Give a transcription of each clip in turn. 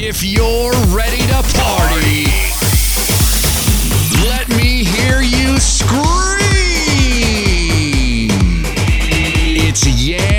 If you're ready to party, let me hear you scream. It's yeah.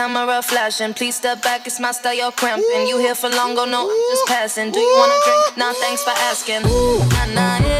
camera flashing. Please step back, it's my style, you're cramping. You here for long, go no, I'm just passing. Do you wanna drink? Nah, thanks for asking. Nah, nah, yeah.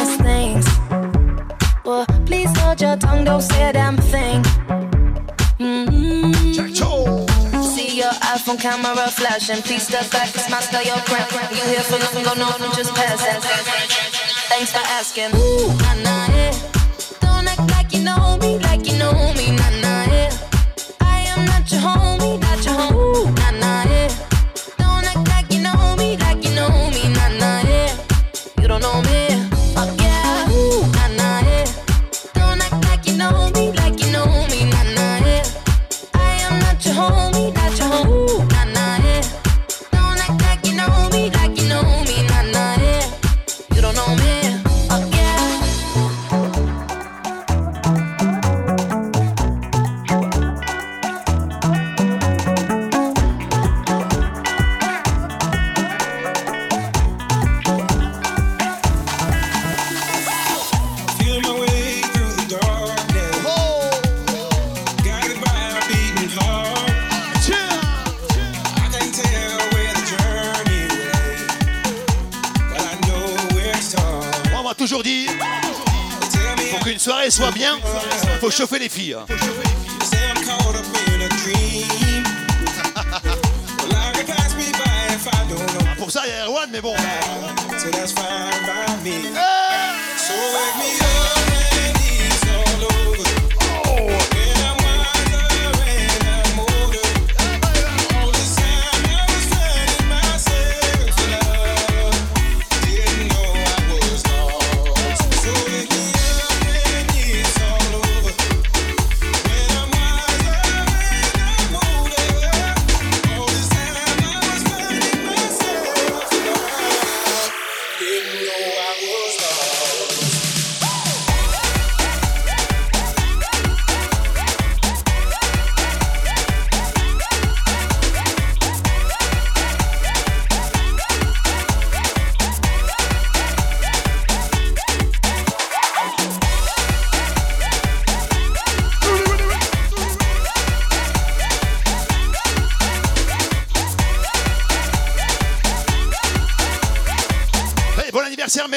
tongue, don't say a damn thing. Mm-hmm. See your iPhone camera flashing. Please step back, it's my style, your cramp. You here for nothing, go no, I'm just passing. Thanks for asking. Ooh, nah, nah, yeah. Don't act like you know me, like you know me, nah, nah, yeah. I am not your homie, not your homie,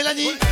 Mélanie.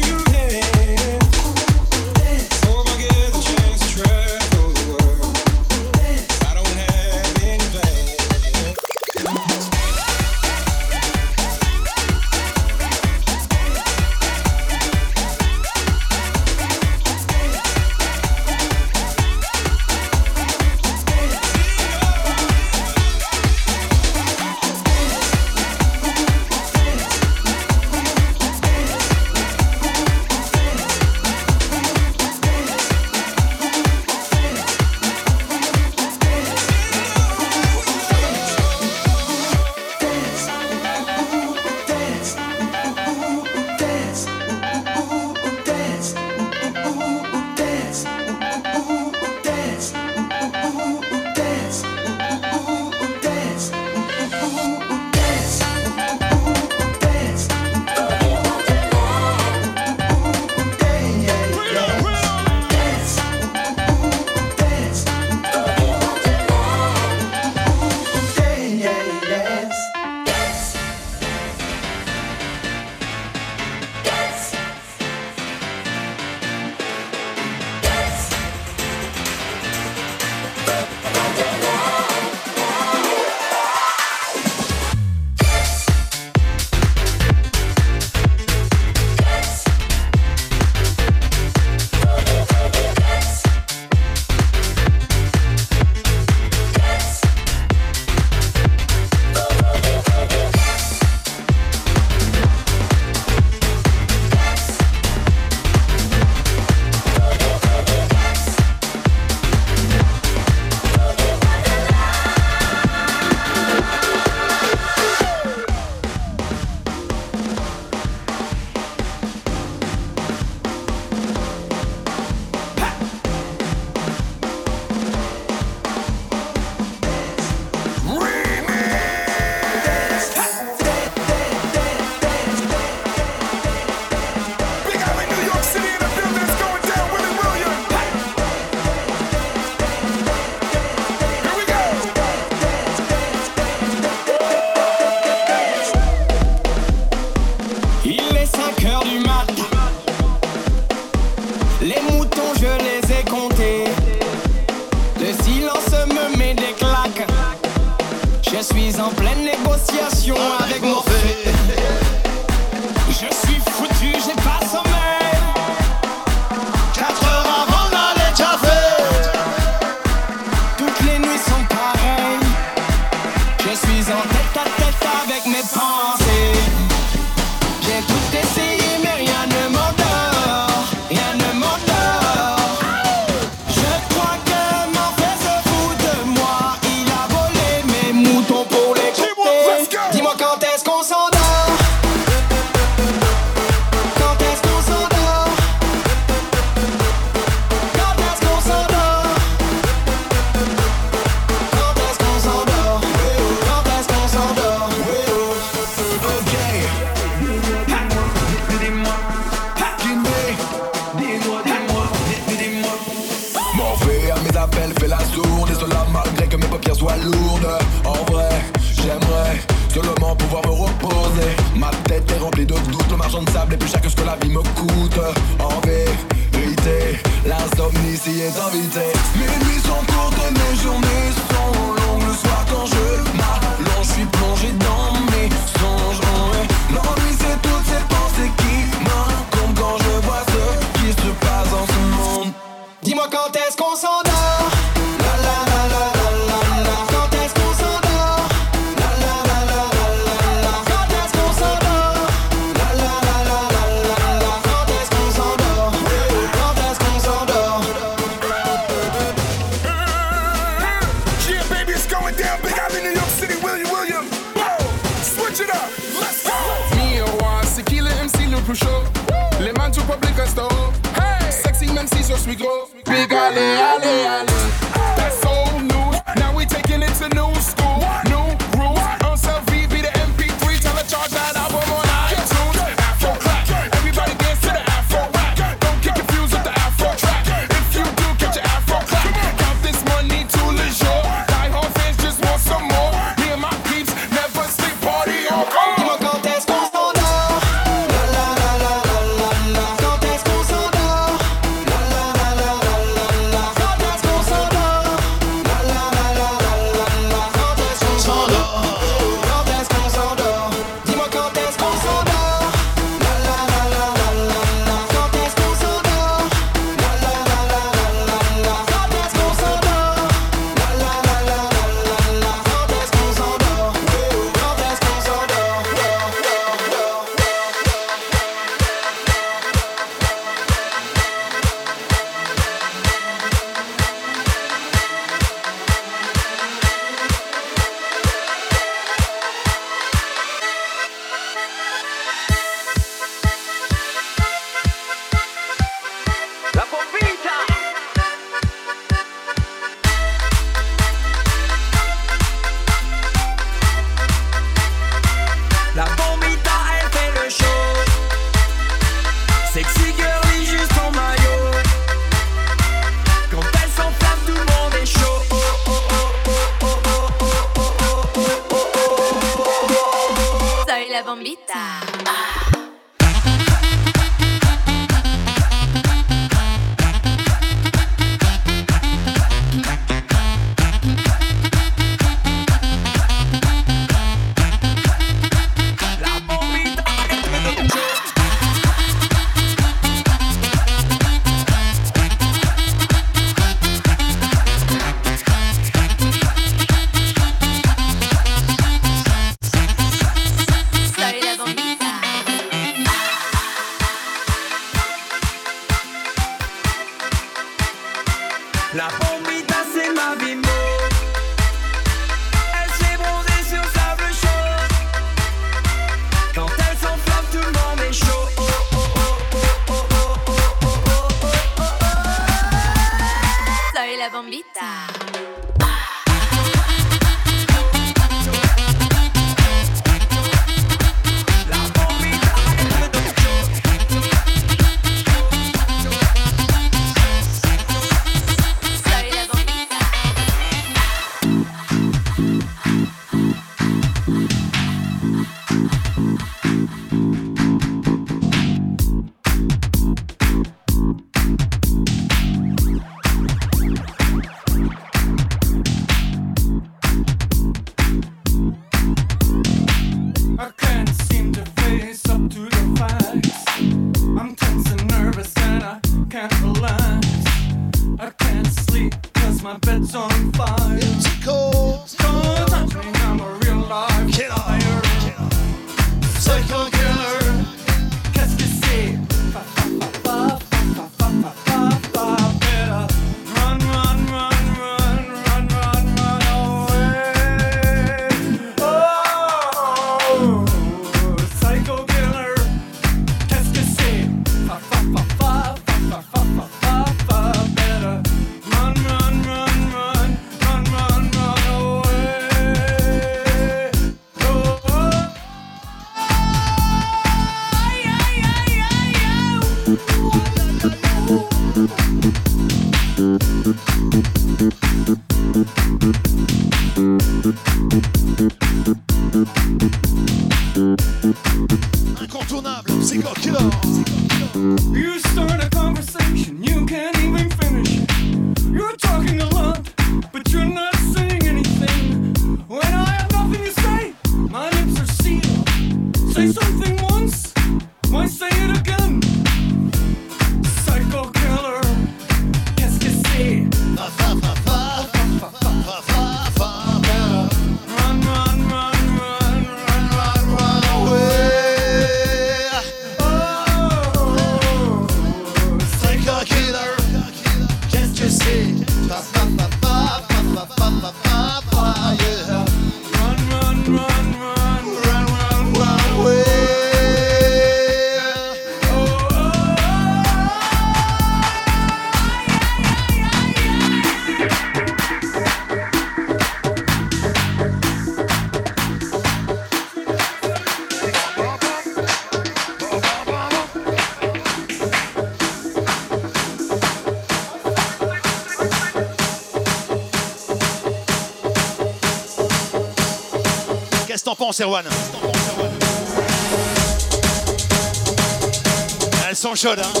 Elles sont chaudes, hein.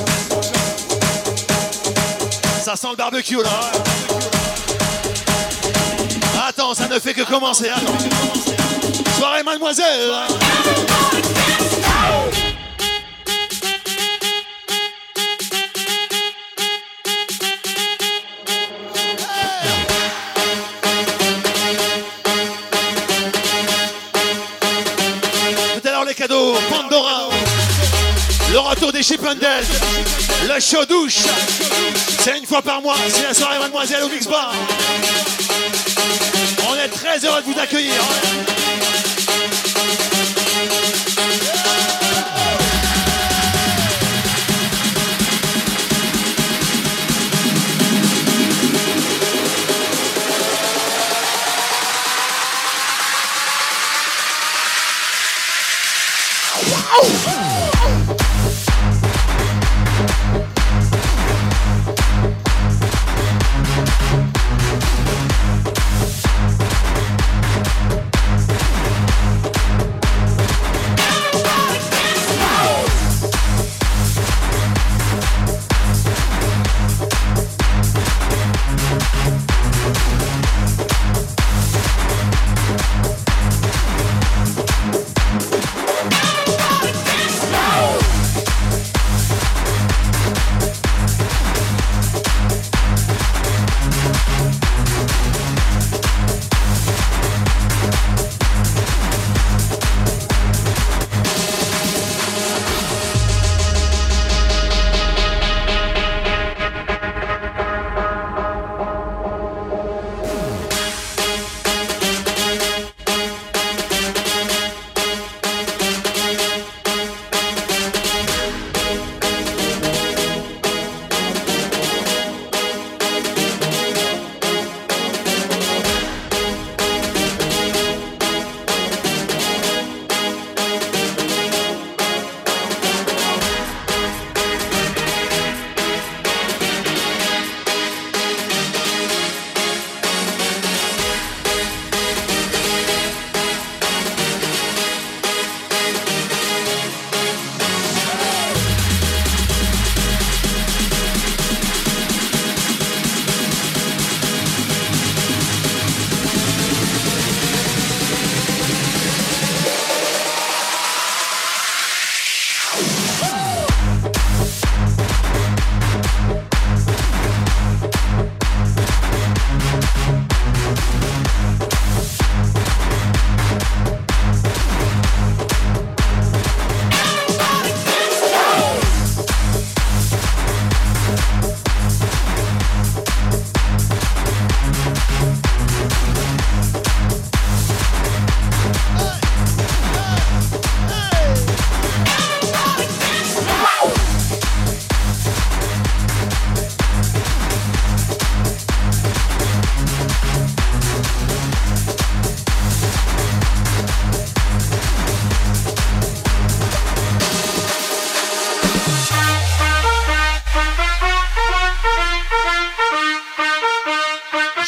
Ça sent le barbecue, là. Hein. Attends, ça ne fait que commencer. Hein. Soirée, mademoiselle. Hein. retour des Chippendales, le show douche, c'est une fois par mois, c'est la soirée mademoiselle au Mix On est très heureux de vous accueillir.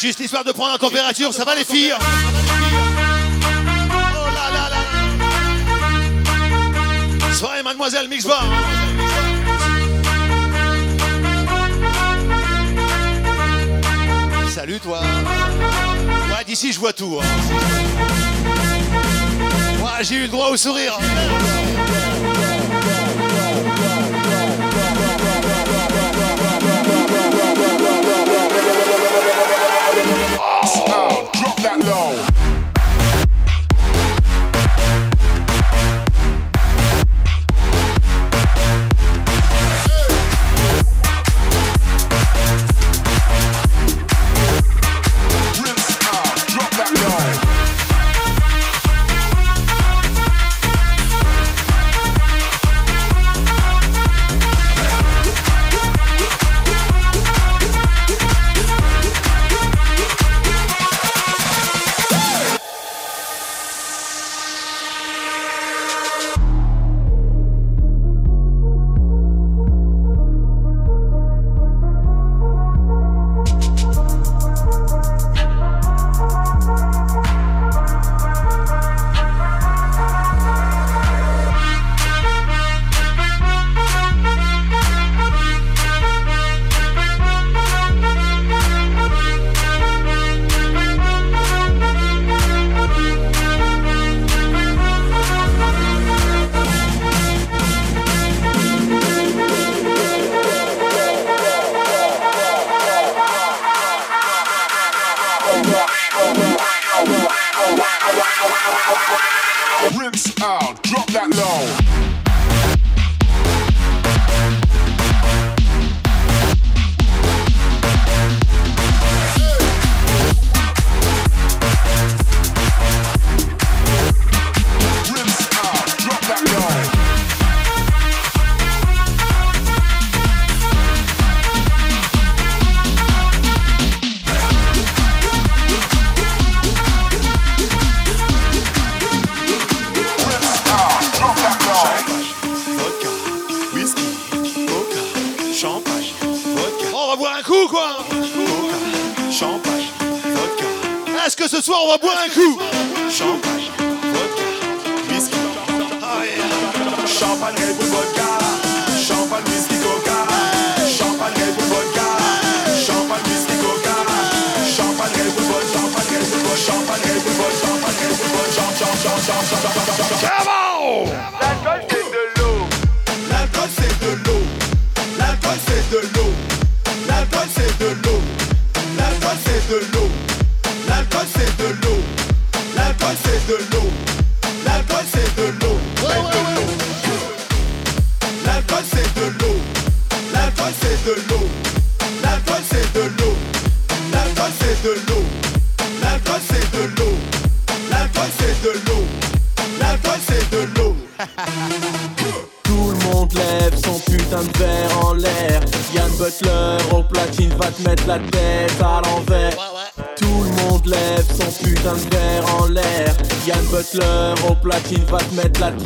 Juste histoire de prendre la température, ça va les filles Oh là là là mademoiselle Mixbar Salut toi. Ouais d'ici je vois tout hein. Ouais j'ai eu le droit au sourire. that low.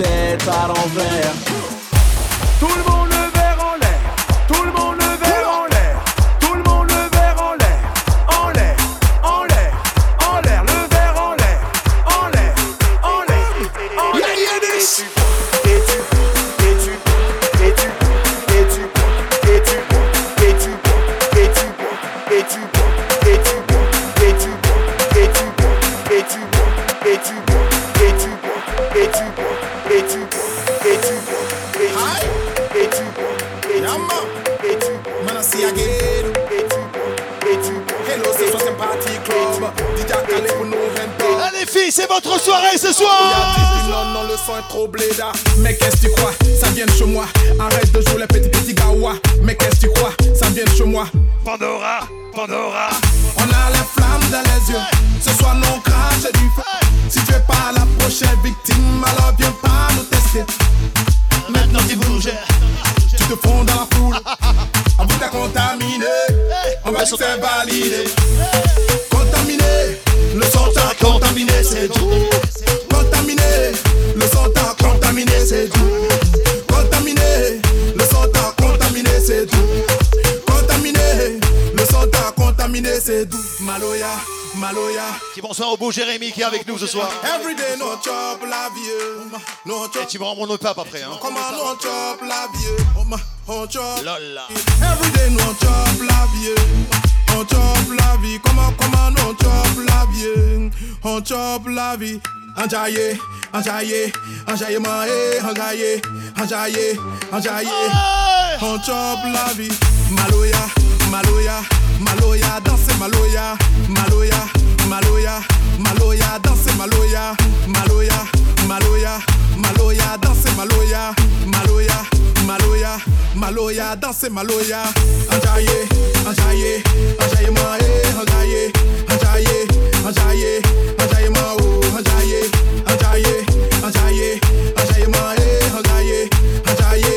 tête à l'envers. Tout le monde le grosse soirée ce soir. Non, non, le sang est trop bléda. Mais qu'est-ce que tu crois? Ça vient de chez moi. Arrête de jouer les petits petits gawa. Mais qu'est-ce que tu crois? Ça vient de chez moi. Pandora, Pandora. On a les flammes dans les yeux. Ce soir, non, crache du feu. Si tu es pas la prochaine victime, alors viens pas nous tester. Maintenant, tu bouges. Tu te fonds dans la foule. En vous, t'as contaminé. On va se valider. Contaminé. Le sang t'a contaminé, c'est tout. Petit bonsoir au beau Jérémy qui est avec nous ce soir. Every day no chop la vie. No Et tu me rends mon pape après. Hein. Comment no chop la vie? On chop. Lol. Every day no chop la vie. On chop la vie. Comment comment no chop la vie? On chop la vie. Enjaillé, enjaillé, enjaillé maé, enjaillé, enjaillé, enjaillé. On chop la vie. Maloya, maloya, maloya, danser maloya, maloya, maloya, maloya, danser maloya, maloya, maloya, maloya, danser maloya, maloya, maloya, maloya, danser maloya. Enjaillé, enjaillé, enjaillé maé, enjaillé, enjaillé, enjaillé, enjaillé mao, enjaillé, enjaillé, enjaillé, enjaillé maé, enjaillé, enjaillé,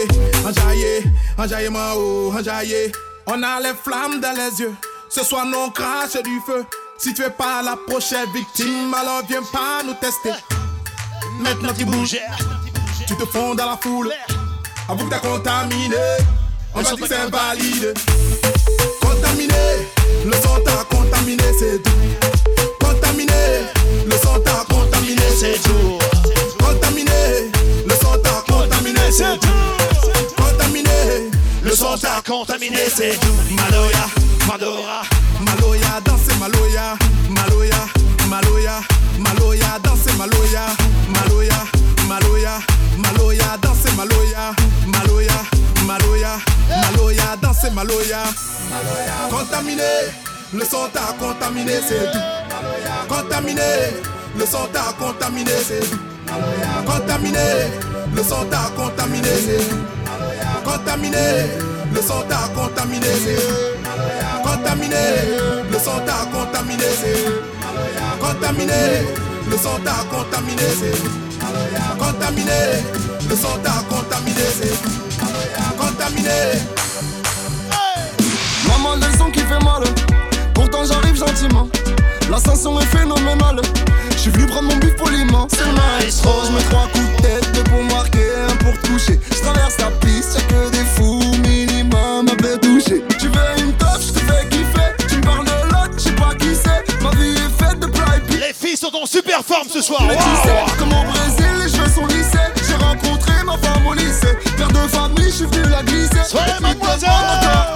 enjaillé, enjaillé mao, enjaillé. On a les flammes dans les yeux. Ce soir, non crache du feu. Si tu es pas la prochaine victime, alors viens pas nous tester. Maintenant tu bouges, tu te fonds dans la foule. Avoue que t'as contaminé. On va dire que invalide. Contaminé, le son t'a contaminé, c'est tout. Contaminé, le son t'a contaminé, c'est tout. Contaminé, le son t'a contaminé, c'est tout. Contaminé, c'est. Maloya, Pandora. Maloya, danser Maloya, Maloya, Maloya, Maloya, danser Maloya, Maloya, Maloya, Maloya, danser Maloya, Maloya, Maloya, Maloya, danser Maloya. Contaminé, le son t'a contaminé, c'est tout. Contaminé, le son t'a contaminé, c'est tout. Contaminé, le son t'a contaminé, c'est tout. Contaminé, le son t'a contaminé. Contaminé, le son t'a contaminé, c'est Contaminé, le son t'a contaminé, c'est Contaminé, le son t'a contaminé, c'est Contaminé. Maman, le son qui fait mal. Pourtant, j'arrive gentiment. L'ascension est phénoménale. Je suis venu prendre mon but poliment. C'est le maestro. Je mets trois coups de tête, deux pour marquer, un pour te coucher. Je traverse la piste, y'a que des Tu veux une top, je te fais kiffer. Tu me parles de l'autre, je sais pas qui c'est. Ma vie est faite de puis Les filles sont en super forme ce soir. mais tu sais, comme au Brésil, les cheveux sont lissés. J'ai rencontré ma femme au lycée. Père de famille, je suis venu la glisser. Soyez mademoiselle.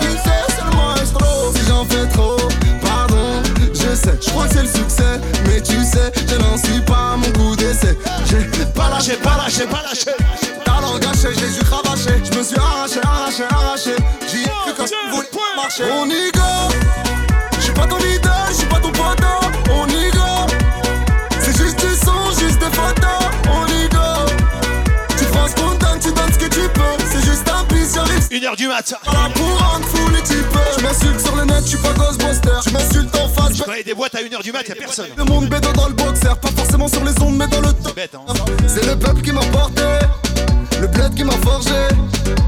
c'est, le maestro. Si j'en fais trop, pardon, je sais. Je crois que c'est le succès, mais tu sais, je n'en suis pas à mon. J'ai pas lâché, pas, lâchez pas, lâchez. talent gâché, je les ai cravaché. Je me suis arraché, arraché, arraché. J'y ai cru quand je voulais marcher. On y go. Une heure du matin. Rendre fou les types. Je m'insulte sur le net, je suis pas Ghostbuster. Je m'insulte en face. Y a des boîtes à 1h du mat, y'a personne. Le monde bédo dans le boxer, pas forcément sur les ondes, mais dans le top. Bête, hein. C'est le peuple qui m'a porté, le bled qui m'a forgé.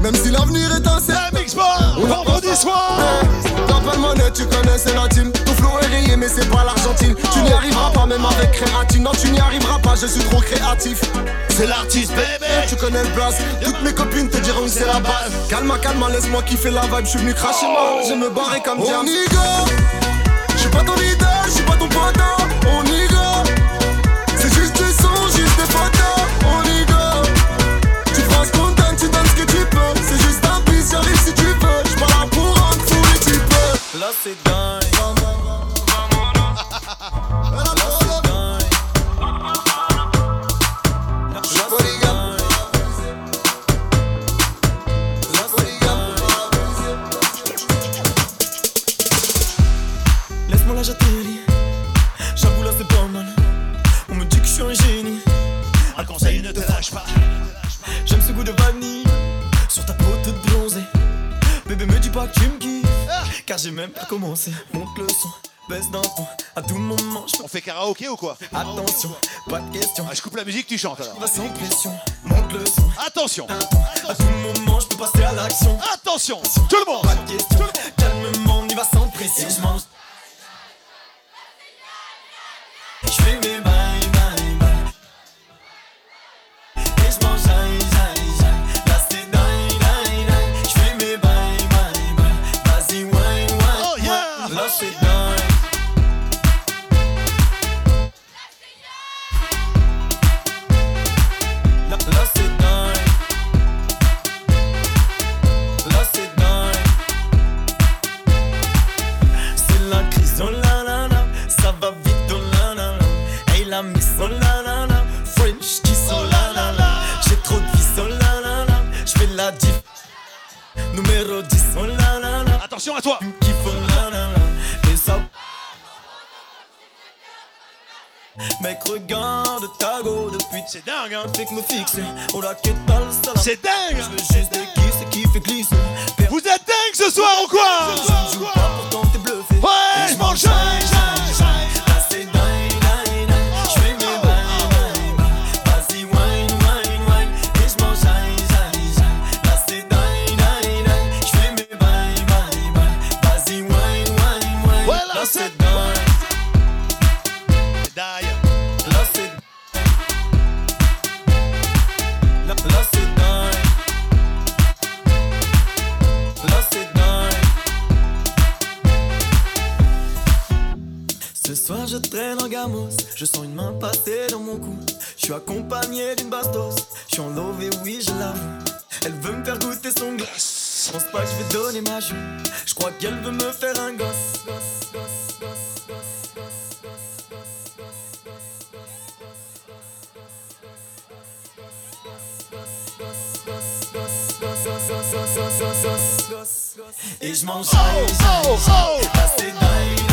Même si l'avenir est incertain. La Mix Bar, vendredi soir. T'as pas de monnaie, tu connais, c'est la team. Ton flow est rayé, mais c'est pas l'Argentine. Tu n'y arriveras pas, même avec créatine. Non, tu n'y arriveras pas, je suis trop créatif. C'est l'artiste, bébé. Tu connais le blast, toutes mes copines te diront que c'est la base. Calme, calme, laisse-moi kiffer la vibe. Je suis venu cracher ma, je me barrer comme James. On y go, je suis pas ton leader, je suis pas ton poteau. On y go, c'est juste du son, juste des photos. On y commencé. Monte le son, baisse d'un ton. À tout moment, je On fait karaoké ou quoi? Attention, pas de question. ah, Je coupe la musique, tu chantes alors. Sans pression, monte le son. Attention, À tout moment, je peux passer à l'action. attention, tout le monde. Pas de question, calmement, on y va sans pression. Je mange. Je fais mes c'est dingue. Là, là c'est dingue. Là c'est. C'est la crise, oh la la la. Ça va vite, oh la la la. La miss, oh la la la. French kiss, oh la la. J'ai trop de vis, oh la la la. J'fais la diff. Numéro 10, oh la la la. Attention à toi. Mec, regarde ta go depuis. C'est dingue, hein. Fait que me fixe, On oh la quête pas le C'est dingue. Je veux juste des kisses qui fait glisser. Vous êtes dingue ce soir ou quoi? Ouais, je. traîne en gamos. Je sens une main passer dans mon cou. Je suis accompagné d'une bastos. Je suis en love et oui, je l'avoue. Elle veut me faire goûter son glace. Je pense pas que je vais donner ma joue. Je crois qu'elle veut me faire un gosse. Et je mange oh, oh, oh, oh.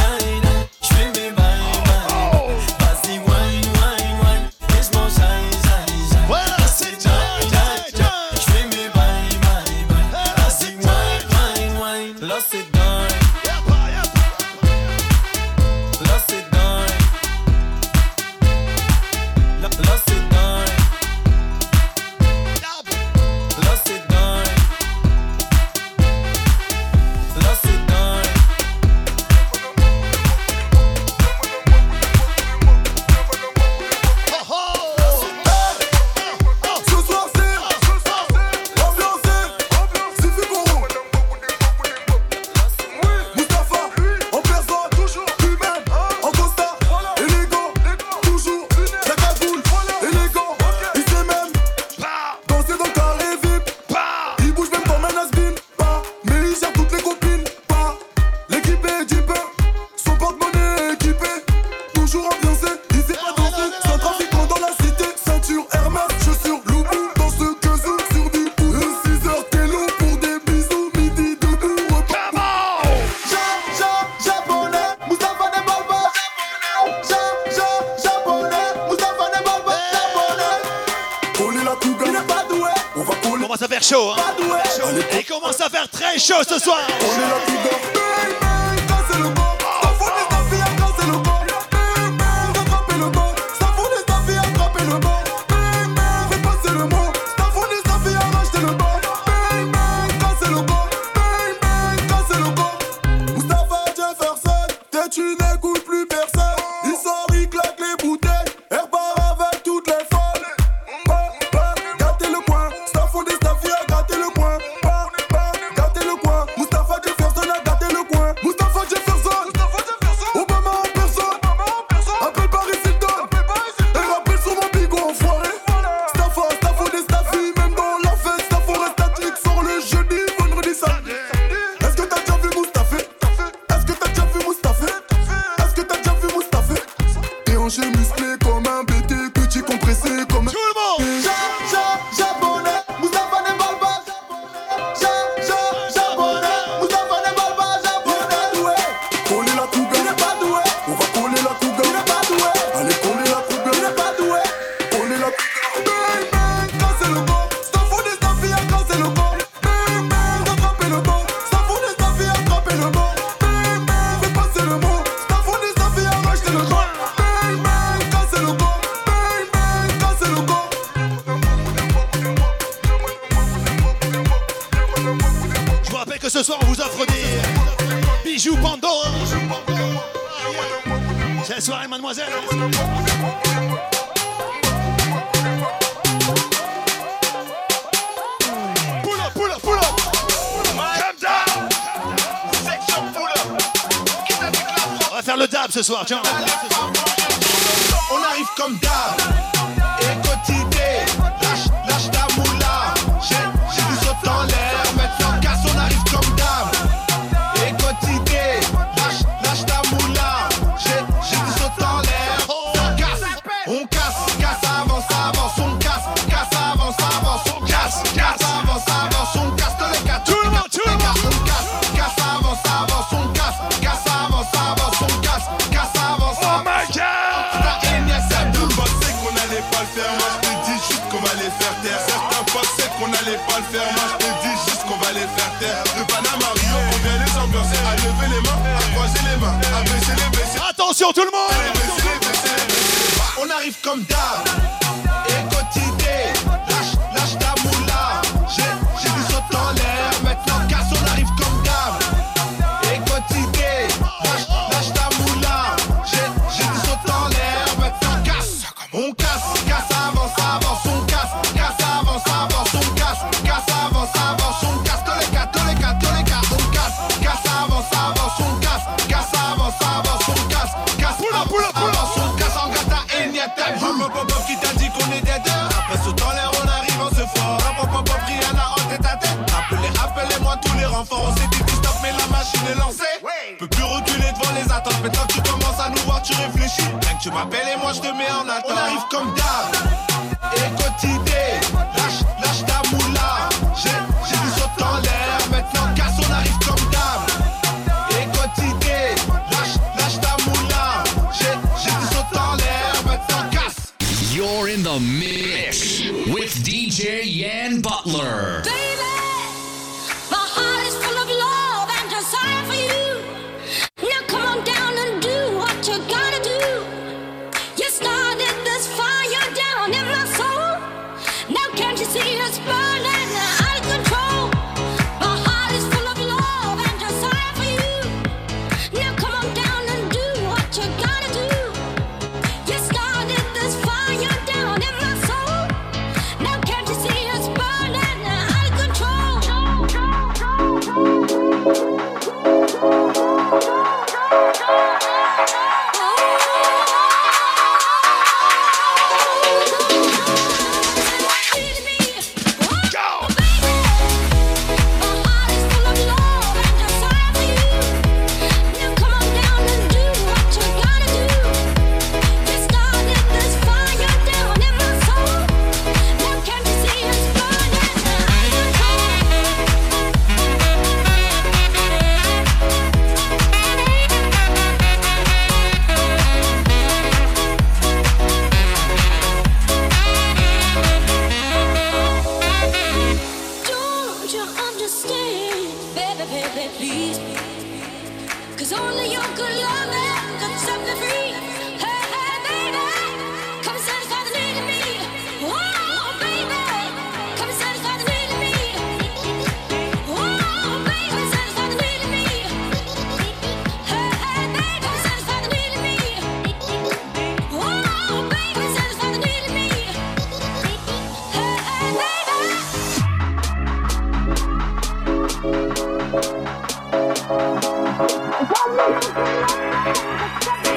Come on,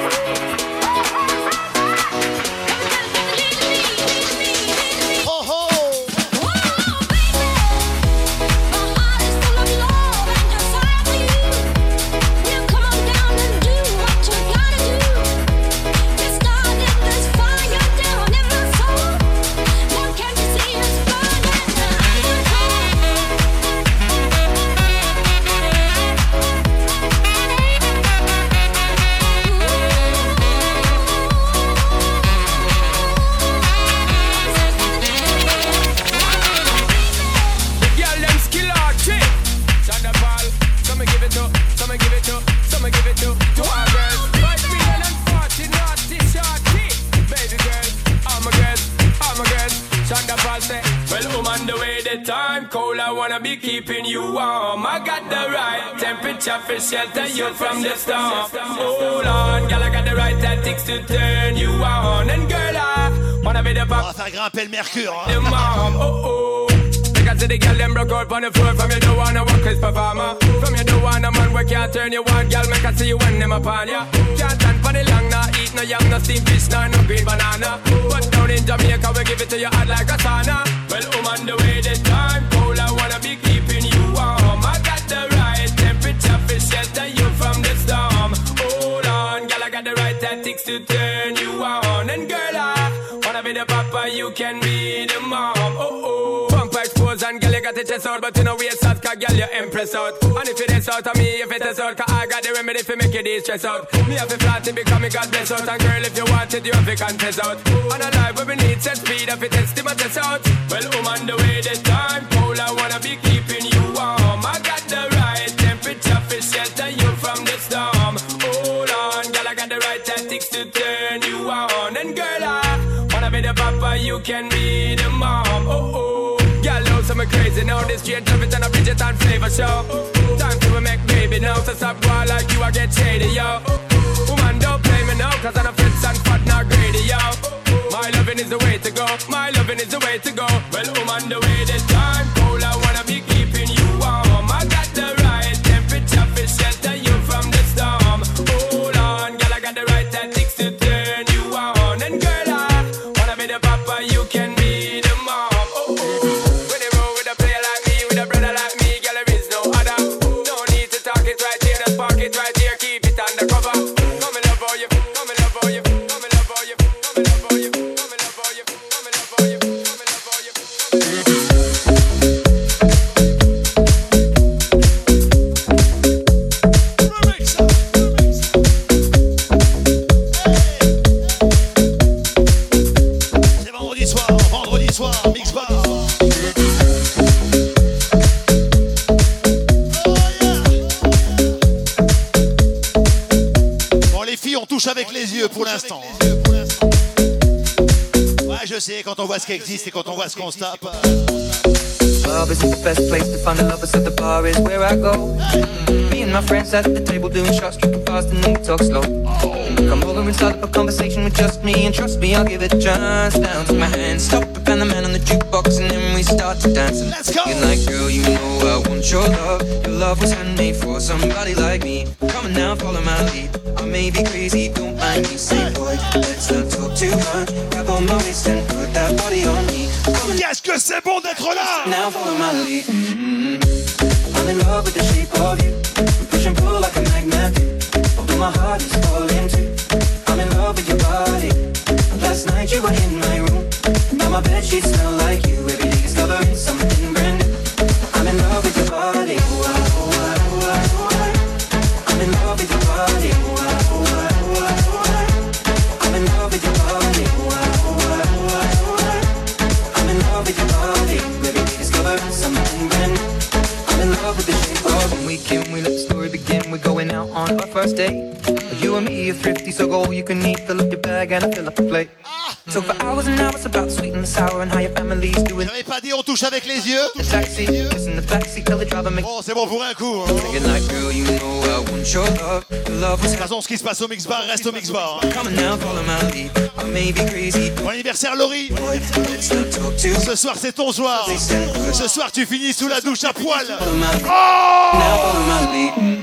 them upon ya. Can't stand for the long, nah eat no yam, no steamed fish, nah no green banana. But down in Jamaica we give it to you hot like a sauna. Well, I'm on the way this time cold, I wanna be keeping you warm. I got the right temperature for shelter you from the storm. Hold on, girl, I got the right tactics to turn you on. And girl, I wanna be the papa, you can be the mom. Oh oh pose and girl, you got it chest out, but you know we sad, cause girl, you impress out. And if it is out of me, if it is out, you de-stress out. Me have a flat to become me God bless out, and girl, if you want it, you have to contest out. And a life where we need set speed, if it test my test out. Well, I'm on the way this time, cold, I wanna be keeping you warm. I got the right temperature for shelter you from the storm. Hold on, girl, I got the right tactics to turn you on. And girl, I wanna be the papa, you can be the mom. Oh oh, know some crazy now. This straight love it and a Bridget and flavor show. Time to make baby now, so stop boy like you, I get shady, yo. Woman, don't play me now, cause I'm a fits and fat, not greedy, yo. My loving is the way to go, my loving is the way to go. Well, woman, the voit ce qui existe et quand on voit ce qu'on. Club isn't the best place to find a lover, so the bar is where I go. Me and my friends at the table doing shots, tripping fast and then we talk slow. Come over and start up a conversation with just me, and trust me, I'll give it a chance. Down to my hand, stop and the man on the jukebox, and then we start to dance. Let's go. You're like, girl, you know I want your love. Your love was handmade for somebody like me. Now, follow my lead. I may be crazy, don't mind me. Say, boy, let's not talk too much. Grab on my waist and put that body on me. Qu'est-ce que c'est bon d'être là Now follow my lead. Mhm. I'm in love with the shape of you. We push and pull like a magnet. Although my heart is falling too. I'm in love with your body. Last night you were in my room. Now my bed sheets smell like you. Every day discovering something first date. You and me are thrifty, so go all you can eat. Fill up your bag and I fill up the plate. So for hours and hours about sweet and sour and how your family's doing. J'avais pas dit on touche avec les yeux The taxi, kiss in the backseat, tell the driver make. Oh, c'est bon pour un coup. Like, girl, you know I want your love. Your love was De toute façon, ce qui se passe au mix bar reste au mix bar. hein. coming now, follow my lead. I may be crazy. Bon anniversaire Laurie Ce soir c'est ton soir Ce soir tu finis sous la douche à poil. Oh Now follow my lead.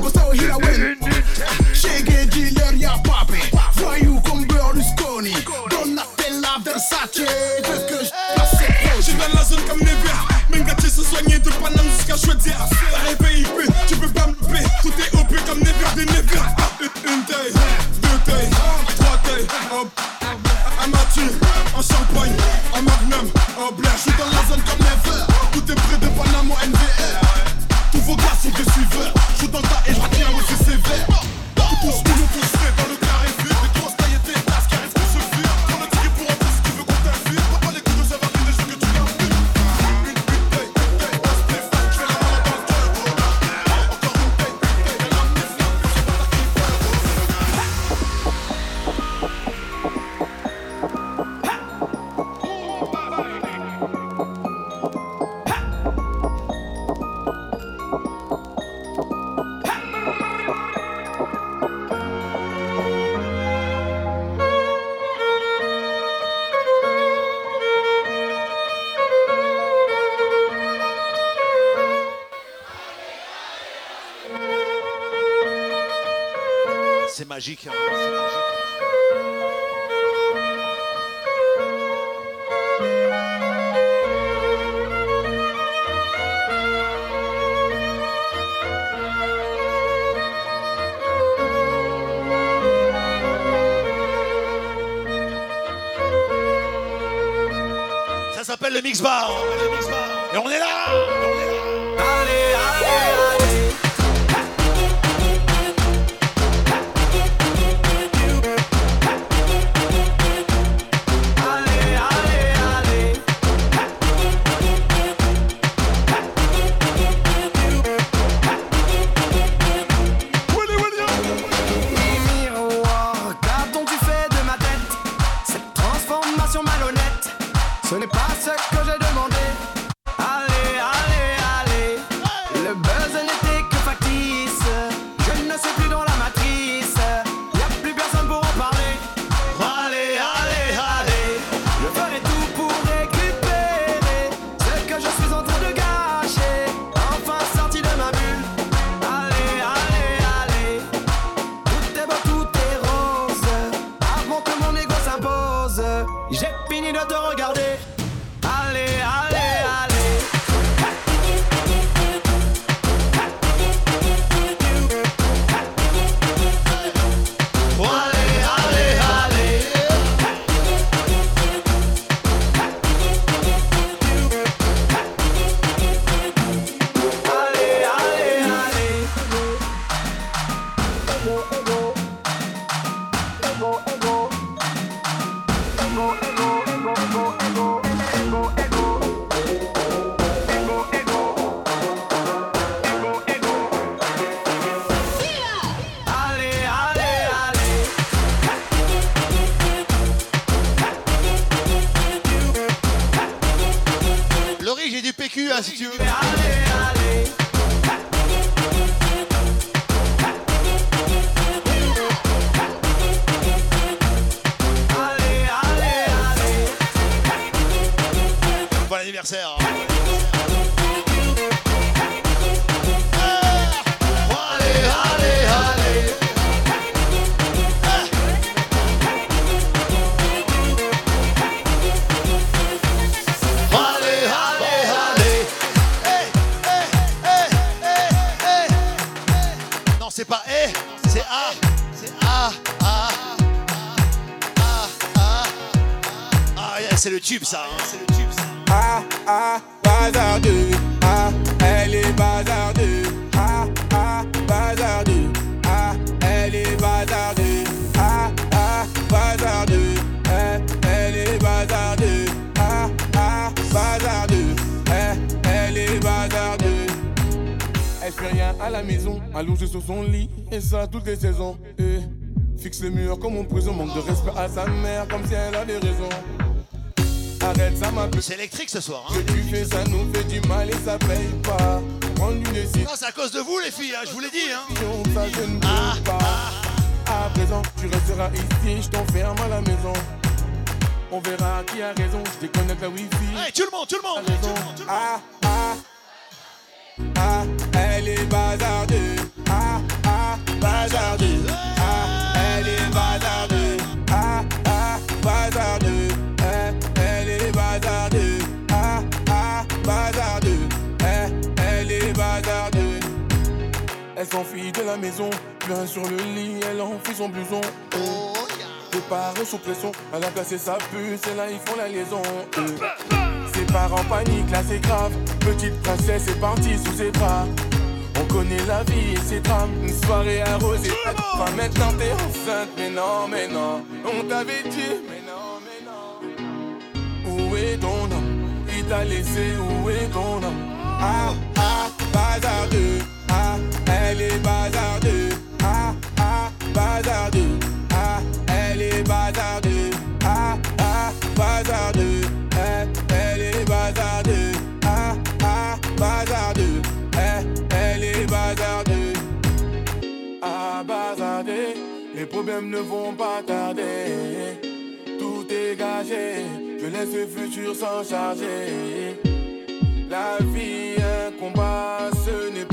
go so here I went. Électrique ce soir. Ce que tu fais, ça nous fait du mal et ça paye pas. Non, c'est à cause de vous les filles, hein, je vous l'ai dit. Hein. Ça, je ne veux pas. À présent, tu resteras ici, je t'enferme à la maison. On verra qui a raison, je déconnecte la wifi. Hey, tout le monde, tout le monde, raison. Ah, ah, ah, elle est bazardeuse. De la maison, plein sur le lit, elle enfuit son blouson. Oh, Les parents sous pression, elle a placé sa puce et là ils font la liaison. Ses parents paniquent, là c'est grave. Petite princesse est partie sous ses bras. On connaît la vie et ses drames. Une soirée arrosée. Enfin, maintenant t'es enceinte, mais non, mais non. On t'avait dit, mais non, mais non. Où est ton homme? Il t'a laissé, où est ton homme? Ah, ah, bazardeux. Est bazardeux. Ah, ah, bazardeux. Ah, elle est bazardeux. Ah, ah, bazardeux. Eh, elle est bazardeux. Ah, ah, bazardeux. Eh, elle est bazardeux. Ah, bazardeux. Les problèmes ne vont pas tarder. Tout est gagé. Je laisse le futur s'en charger. La vie, un combat, ce n'est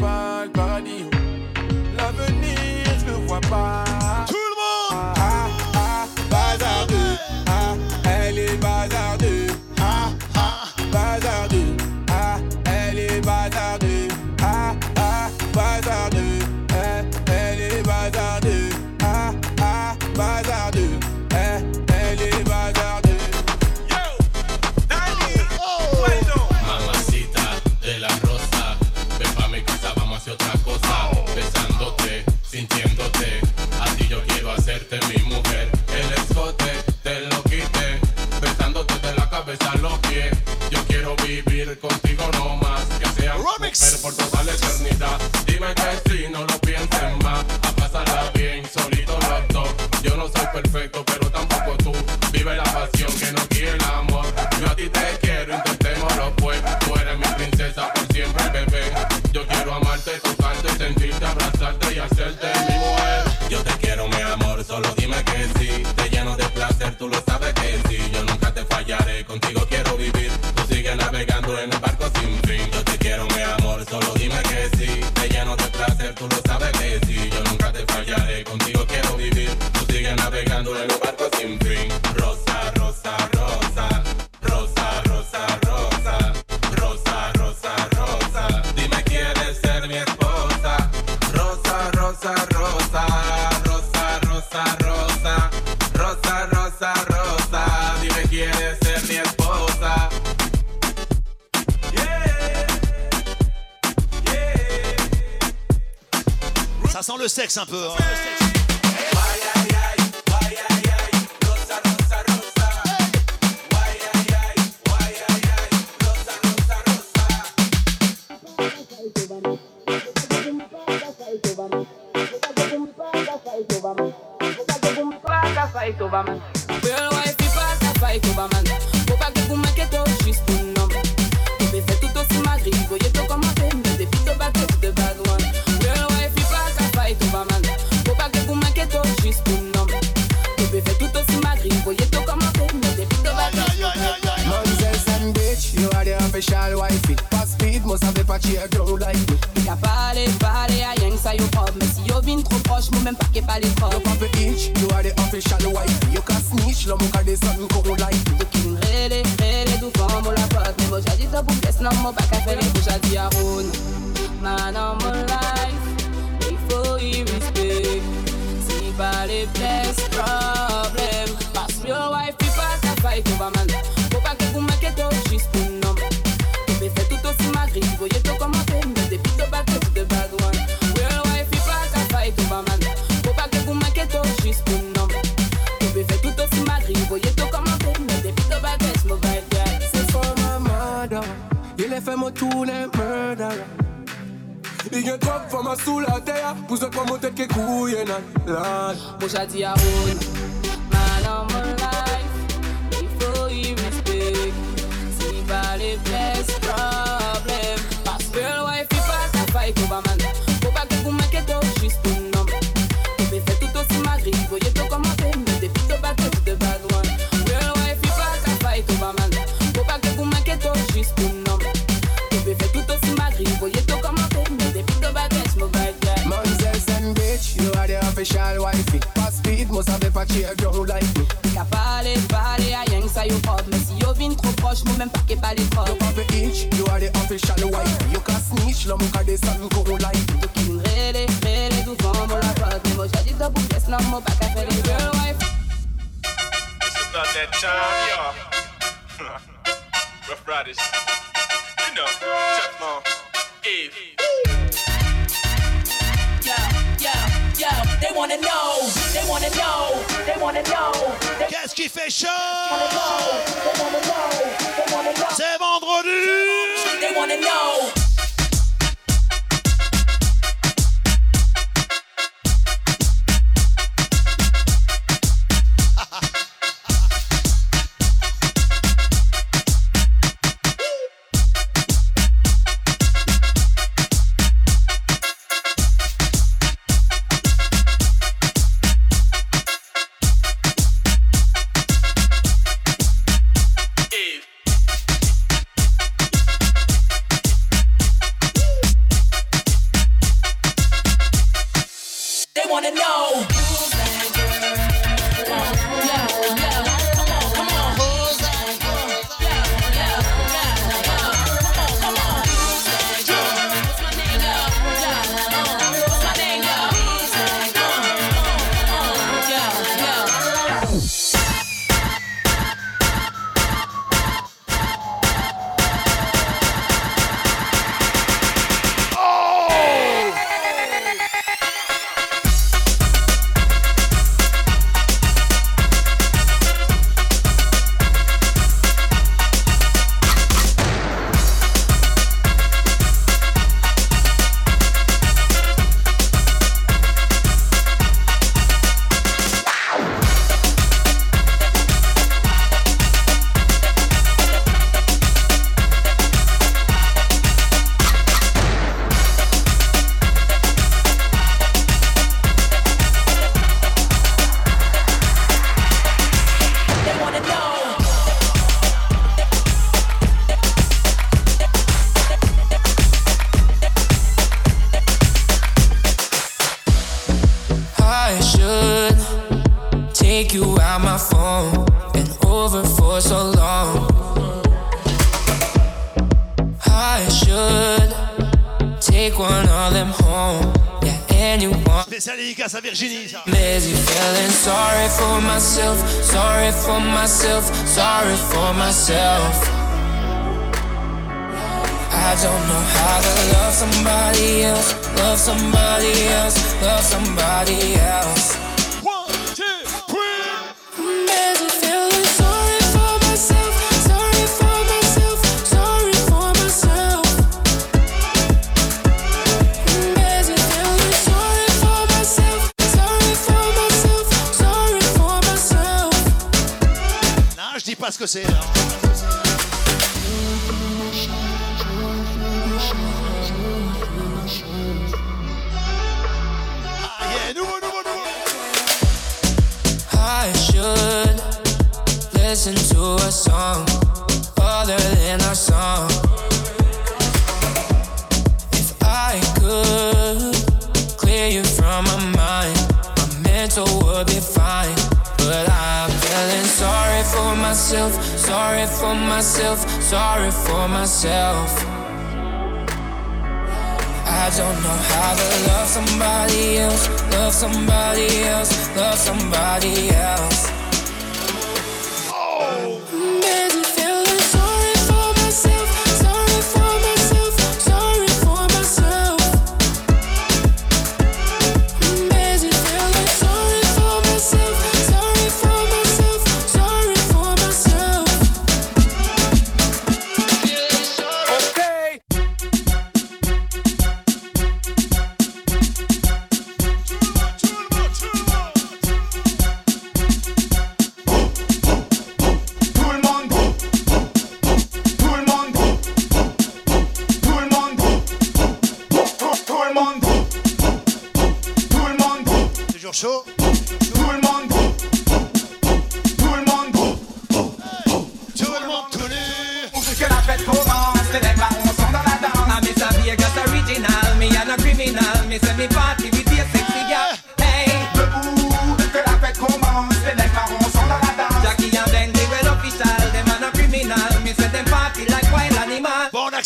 pas. Tout le monde Ah, ah, bazardeux. Ah, elle est bazardeux. Ah, ah, bazardeux. Ah, elle est bazardeux. Mujer por toda la eternidad. Dime que sí, no lo Rosa, rosa, rosa. Rosa, rosa, rosa. Rosa, rosa, rosa. Dime, ¿quieres ser mi esposa? Rosa, rosa, rosa. Rosa, rosa, rosa. Rosa, rosa, rosa. Dime, ¿quieres ser mi esposa? Ça sent le sexe un peu. hein. The wifey. Pas speed, must have a cheer girl like me. Qu'à parler, parler à rien que ça you pop Mais si yo vin trop proche, moi même pas qu'est pas les trop You have a itch, you are the official wifey. You can snitch, l'homme qu'a des sangs go like me. Qui me rêle, rêle, tout vent, moi la pote Mais moi j'ai dit de pour pièce, non, moi pas qu'à faire les girl wife It's about that time, y'all. Rough Riders. You know, Teflon. Eve. Wanna know, they wanna know, they wanna know. Qu'est-ce qui fait chaud? C'est vendredi! They wanna know take you out my phone. Been over for so long. I should take one of them home. Yeah, and you want. Spécial dédicace à Virginie, ça. Busy feeling sorry for myself, sorry for myself, sorry for myself. I don't know how to love somebody else, love somebody else, love somebody else. Pas ce que c'est. Ah. I should listen to a song other than our song. Myself, sorry for myself, sorry for myself. I don't know how to love somebody else, love somebody else, love somebody else.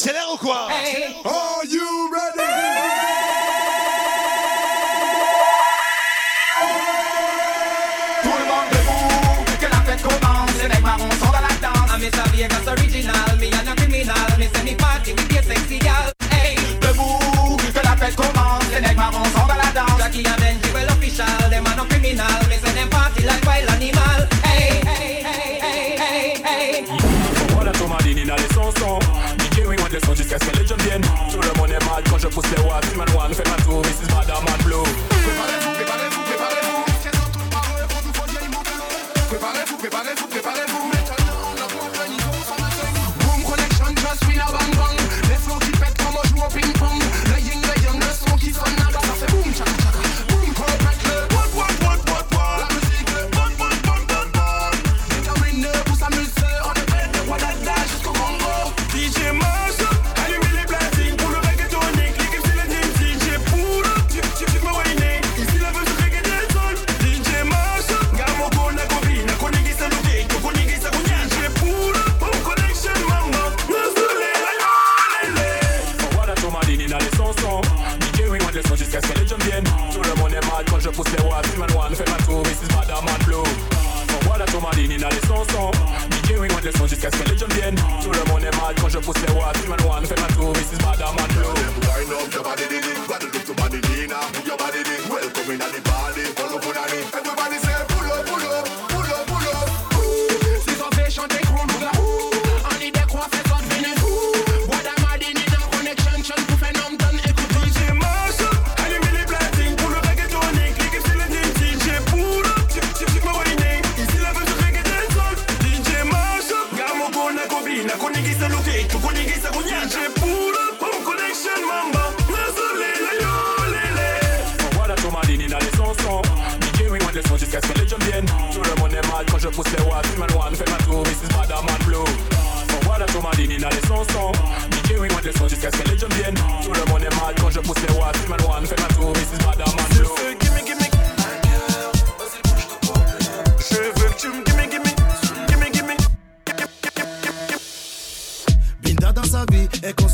J'accélère ou quoi oh, Guess religion.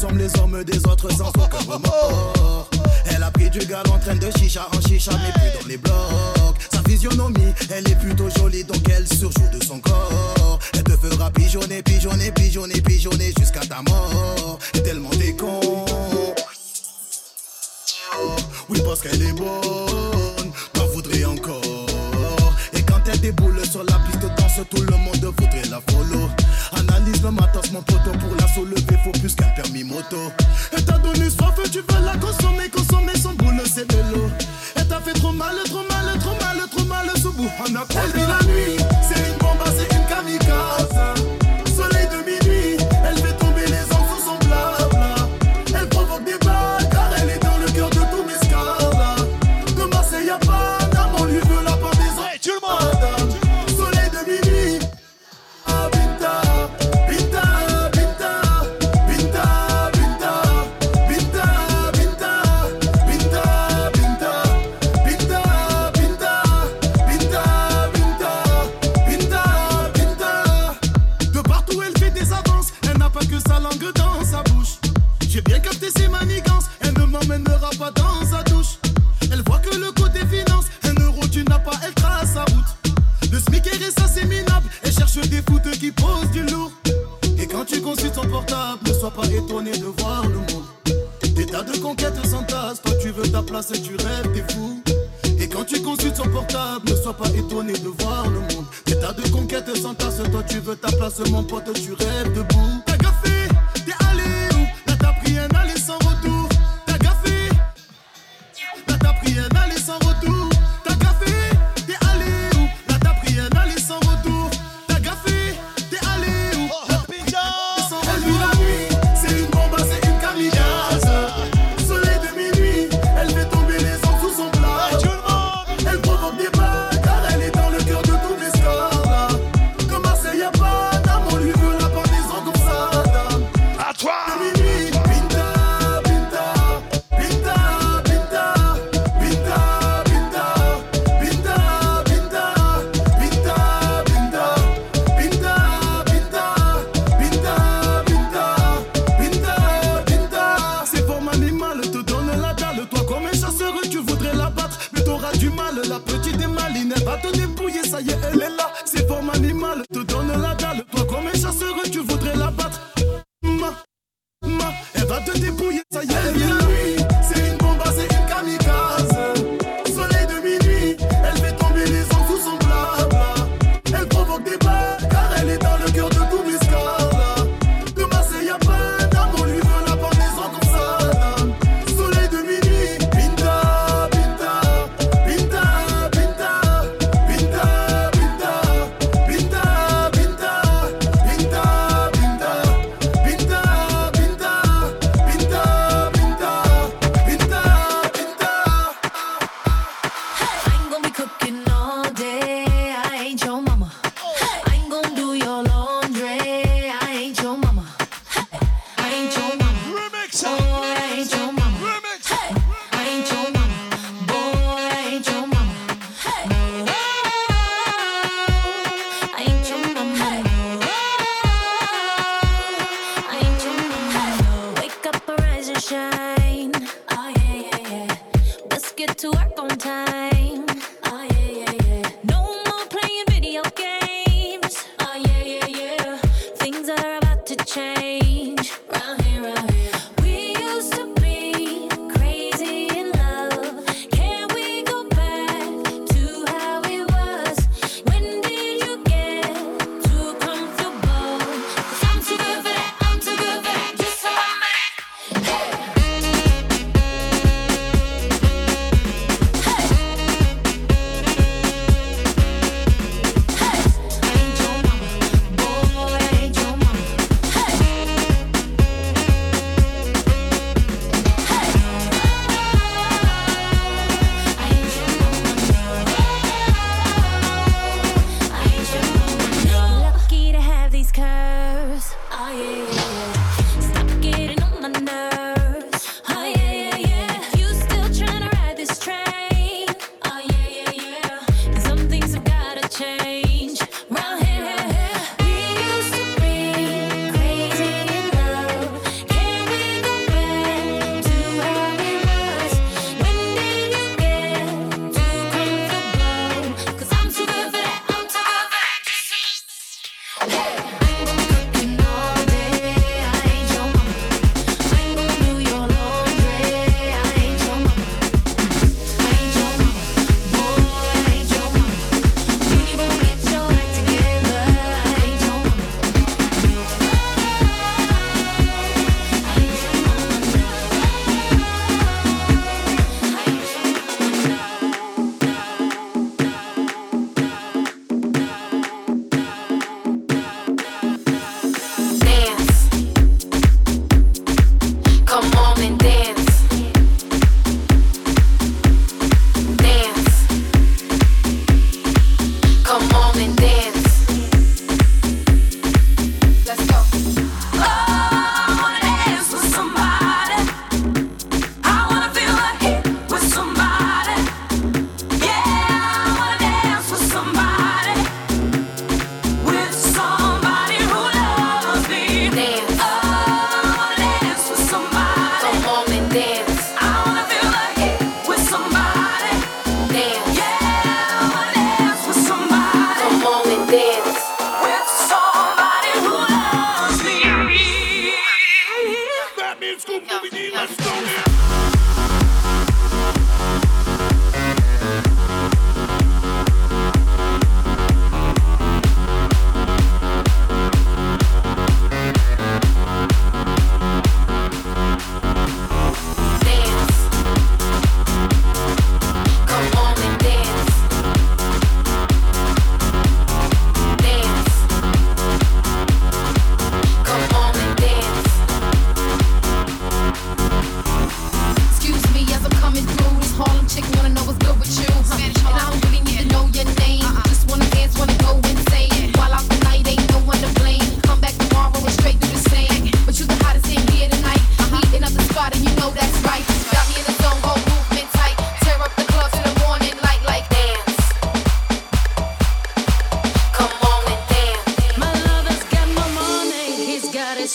sommes les hommes des autres sans aucun remords. Elle a pris du gars en train de chicha en chicha, mais plus dans les blocs. Sa physionomie, elle est plutôt jolie, donc elle surjoue de son corps. Elle te fera pigeonner, pigeonner, pigeonner, pigeonner jusqu'à ta mort. Et tellement t'es con. Oui, parce qu'elle est bonne, t'en voudrais encore. Et quand elle déboule sur la piste danse, tout le monde voudrait la follow. Analyse le matos, mon poteau pour la soulever, faut plus qu'un permis moto. Et t'as donné soif, tu veux la consommer, consommer son boule, c'est de l'eau. Et t'as fait trop mal, trop mal, trop mal, trop mal, sous bout. On appelle la nuit, c'est une bombe, c'est une kamikaze. ta place et tu rêves, des fous Et quand tu consultes son portable, ne sois pas étonné de voir le monde. Des tas de conquêtes s'entassent, toi tu veux ta place, mon pote, tu rêves debout.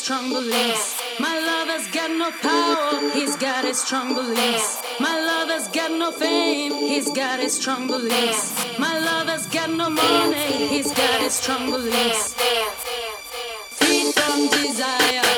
strong beliefs. My lover's got no power, he's got his strong beliefs. My lover's got no fame, he's got his strong beliefs. My lover's got no money, he's got his strong beliefs. Feed from desire.